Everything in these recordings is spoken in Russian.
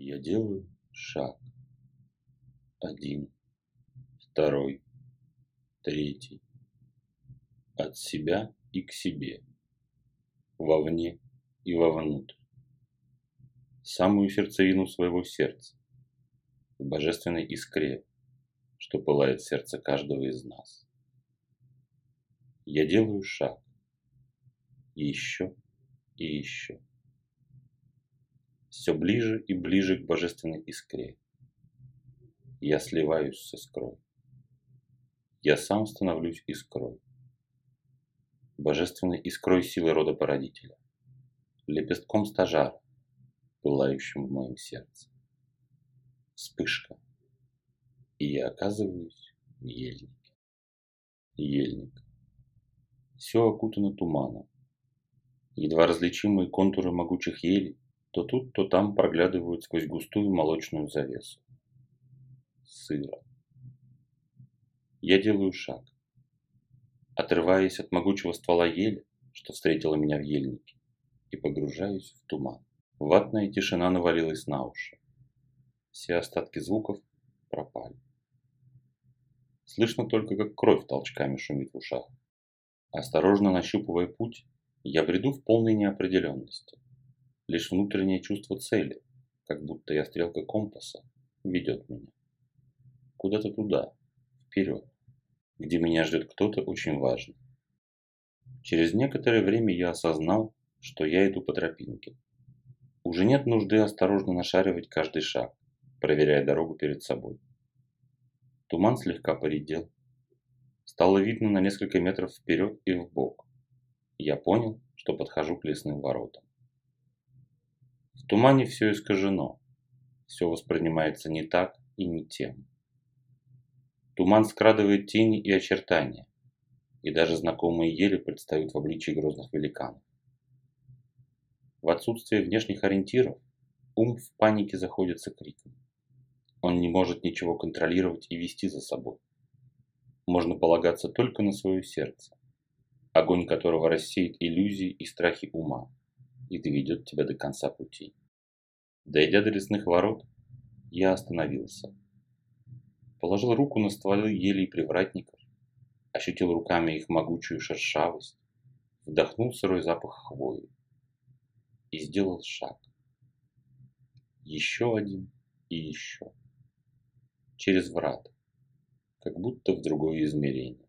Я делаю шаг. Один, второй, третий. От себя и к себе. Вовне и вовнутрь. Самую сердцевину своего сердца. В божественной искре, что пылает сердце каждого из нас. Я делаю шаг. И еще, и еще все ближе и ближе к божественной искре. Я сливаюсь с искрой. Я сам становлюсь искрой. Божественной искрой силы рода породителя. Лепестком стажара, пылающим в моем сердце. Вспышка. И я оказываюсь в ельнике. Ельник. Все окутано туманом. Едва различимые контуры могучих елей то тут, то там проглядывают сквозь густую молочную завесу. Сыро. Я делаю шаг. Отрываясь от могучего ствола ели, что встретила меня в ельнике, и погружаюсь в туман. Ватная тишина навалилась на уши. Все остатки звуков пропали. Слышно только, как кровь толчками шумит в ушах. Осторожно нащупывая путь, я бреду в полной неопределенности. Лишь внутреннее чувство цели, как будто я стрелка компаса, ведет меня. Куда-то туда, вперед, где меня ждет кто-то очень важный. Через некоторое время я осознал, что я иду по тропинке. Уже нет нужды осторожно нашаривать каждый шаг, проверяя дорогу перед собой. Туман слегка поредел. Стало видно на несколько метров вперед и в бок. Я понял, что подхожу к лесным воротам. В тумане все искажено, все воспринимается не так и не тем. Туман скрадывает тени и очертания, и даже знакомые ели предстают в обличии грозных великанов. В отсутствие внешних ориентиров ум в панике заходится криком. Он не может ничего контролировать и вести за собой. Можно полагаться только на свое сердце, огонь которого рассеет иллюзии и страхи ума и доведет тебя до конца пути. Дойдя до лесных ворот, я остановился. Положил руку на стволы елей привратников, ощутил руками их могучую шершавость, вдохнул сырой запах хвои и сделал шаг. Еще один и еще. Через врат, как будто в другое измерение.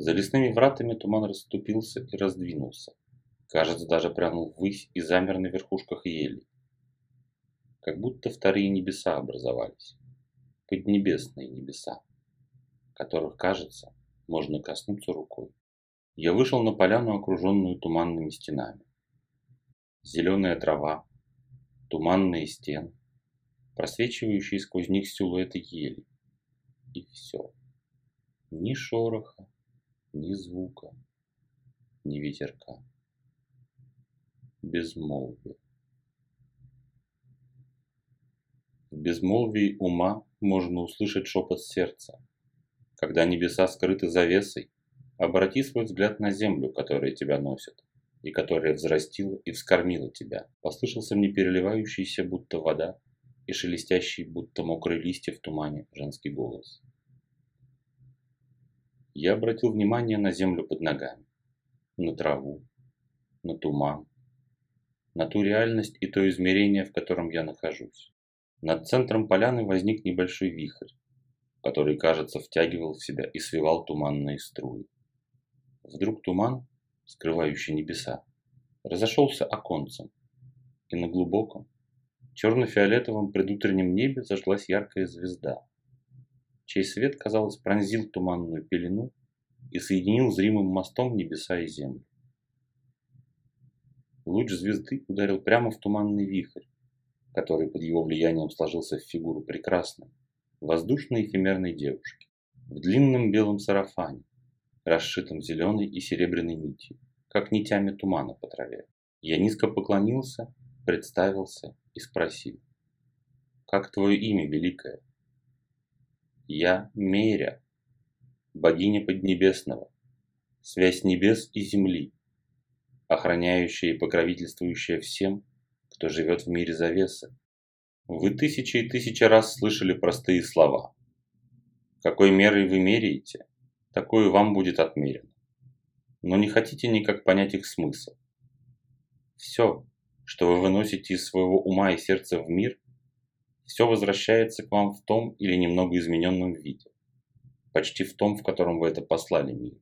За лесными вратами туман расступился и раздвинулся. Кажется, даже прянул ввысь и замер на верхушках ели. Как будто вторые небеса образовались. Поднебесные небеса, которых, кажется, можно коснуться рукой. Я вышел на поляну, окруженную туманными стенами. Зеленая трава, туманные стены, просвечивающие сквозь них силуэты ели. И все. Ни шороха, ни звука, ни ветерка. Безмолвие. В безмолвии ума можно услышать шепот сердца. Когда небеса скрыты завесой, обрати свой взгляд на землю, которая тебя носит, и которая взрастила и вскормила тебя. Послышался мне переливающийся, будто вода, и шелестящий, будто мокрые листья в тумане, женский голос я обратил внимание на землю под ногами, на траву, на туман, на ту реальность и то измерение, в котором я нахожусь. Над центром поляны возник небольшой вихрь, который, кажется, втягивал в себя и свивал туманные струи. Вдруг туман, скрывающий небеса, разошелся оконцем, и на глубоком, черно-фиолетовом предутреннем небе зажглась яркая звезда, чей свет, казалось, пронзил туманную пелену и соединил зримым мостом небеса и землю. Луч звезды ударил прямо в туманный вихрь, который под его влиянием сложился в фигуру прекрасной, воздушной эфемерной девушки, в длинном белом сарафане, расшитом зеленой и серебряной нитью, как нитями тумана по траве. Я низко поклонился, представился и спросил, «Как твое имя, Великое?» Я Меря, богиня Поднебесного, связь небес и земли, охраняющая и покровительствующая всем, кто живет в мире завесы. Вы тысячи и тысячи раз слышали простые слова. Какой мерой вы меряете, такое вам будет отмерено. Но не хотите никак понять их смысл. Все, что вы выносите из своего ума и сердца в мир, все возвращается к вам в том или немного измененном виде, почти в том, в котором вы это послали миру,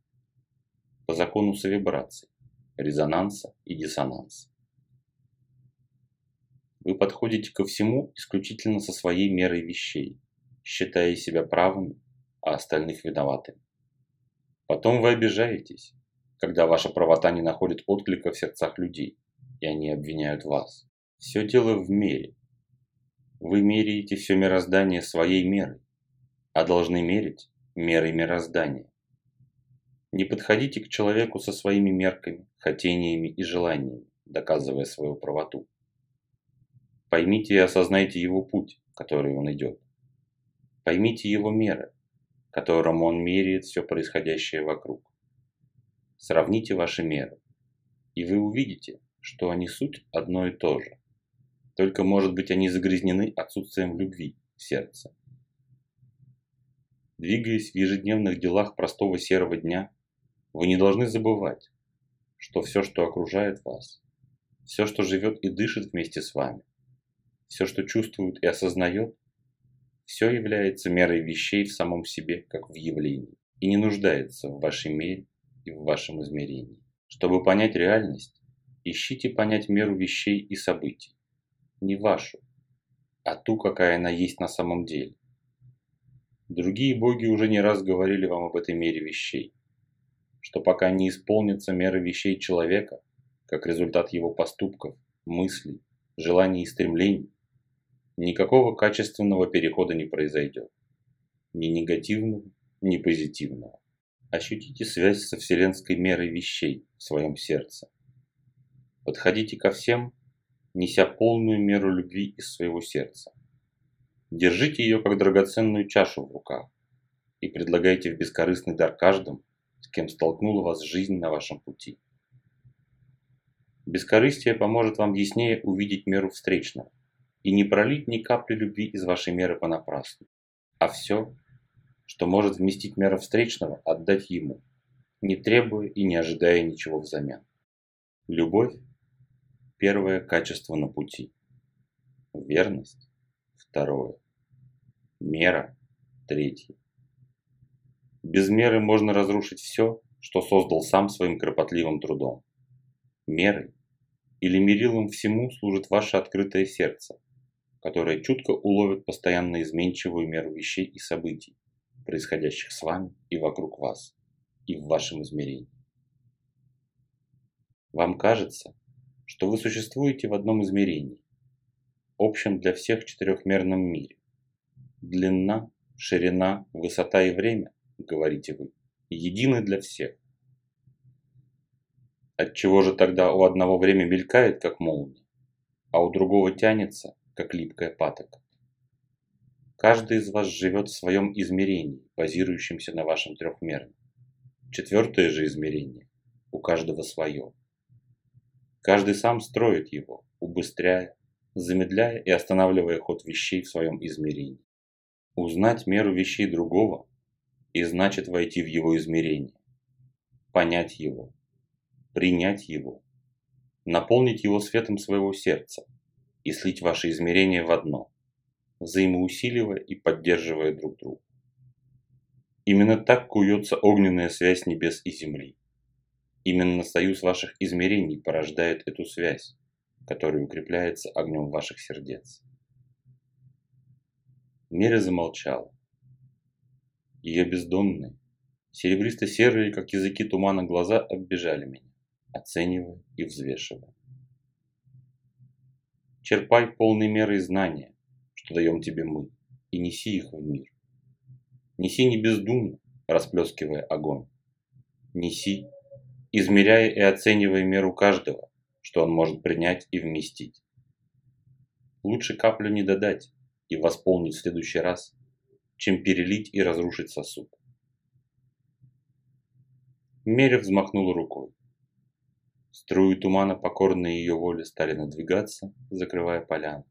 по закону совибраций, резонанса и диссонанса. Вы подходите ко всему исключительно со своей мерой вещей, считая себя правыми, а остальных виноватыми. Потом вы обижаетесь, когда ваша правота не находит отклика в сердцах людей, и они обвиняют вас. Все дело в мере, вы меряете все мироздание своей мерой, а должны мерить мерой мироздания. Не подходите к человеку со своими мерками, хотениями и желаниями, доказывая свою правоту. Поймите и осознайте его путь, который он идет. Поймите его меры, которым он меряет все происходящее вокруг. Сравните ваши меры, и вы увидите, что они суть одно и то же. Только, может быть, они загрязнены отсутствием любви в сердце. Двигаясь в ежедневных делах простого серого дня, вы не должны забывать, что все, что окружает вас, все, что живет и дышит вместе с вами, все, что чувствует и осознает, все является мерой вещей в самом себе, как в явлении, и не нуждается в вашей мере и в вашем измерении. Чтобы понять реальность, ищите понять меру вещей и событий не вашу, а ту, какая она есть на самом деле. Другие боги уже не раз говорили вам об этой мере вещей, что пока не исполнится мера вещей человека, как результат его поступков, мыслей, желаний и стремлений, никакого качественного перехода не произойдет. Ни негативного, ни позитивного. Ощутите связь со вселенской мерой вещей в своем сердце. Подходите ко всем неся полную меру любви из своего сердца. Держите ее как драгоценную чашу в руках и предлагайте в бескорыстный дар каждому, с кем столкнула вас жизнь на вашем пути. Бескорыстие поможет вам яснее увидеть меру встречного и не пролить ни капли любви из вашей меры понапрасну, а все, что может вместить мера встречного, отдать ему, не требуя и не ожидая ничего взамен. Любовь Первое качество на пути. Верность. Второе. Мера. Третье. Без меры можно разрушить все, что создал сам своим кропотливым трудом. Мерой или мерилом всему служит ваше открытое сердце, которое чутко уловит постоянно изменчивую меру вещей и событий, происходящих с вами и вокруг вас, и в вашем измерении. Вам кажется, что вы существуете в одном измерении, общем для всех четырехмерном мире. Длина, ширина, высота и время, говорите вы, едины для всех. Отчего же тогда у одного время мелькает, как молния, а у другого тянется, как липкая патока? Каждый из вас живет в своем измерении, базирующемся на вашем трехмерном. Четвертое же измерение у каждого свое. Каждый сам строит его, убыстряя, замедляя и останавливая ход вещей в своем измерении. Узнать меру вещей другого и значит войти в его измерение, понять его, принять его, наполнить его светом своего сердца и слить ваши измерения в одно, взаимоусиливая и поддерживая друг друга. Именно так куется огненная связь небес и земли. Именно союз ваших измерений порождает эту связь, которая укрепляется огнем ваших сердец. Мира замолчала. Ее бездонные, серебристо-серые, как языки тумана, глаза оббежали меня, оценивая и взвешивая. Черпай полной мерой знания, что даем тебе мы, и неси их в мир. Неси не бездумно, расплескивая огонь. Неси измеряя и оценивая меру каждого, что он может принять и вместить. Лучше каплю не додать и восполнить в следующий раз, чем перелить и разрушить сосуд. Меря взмахнула рукой. Струи тумана, покорные ее воле, стали надвигаться, закрывая поляну.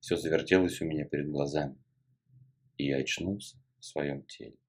Все завертелось у меня перед глазами, и я очнулся в своем теле.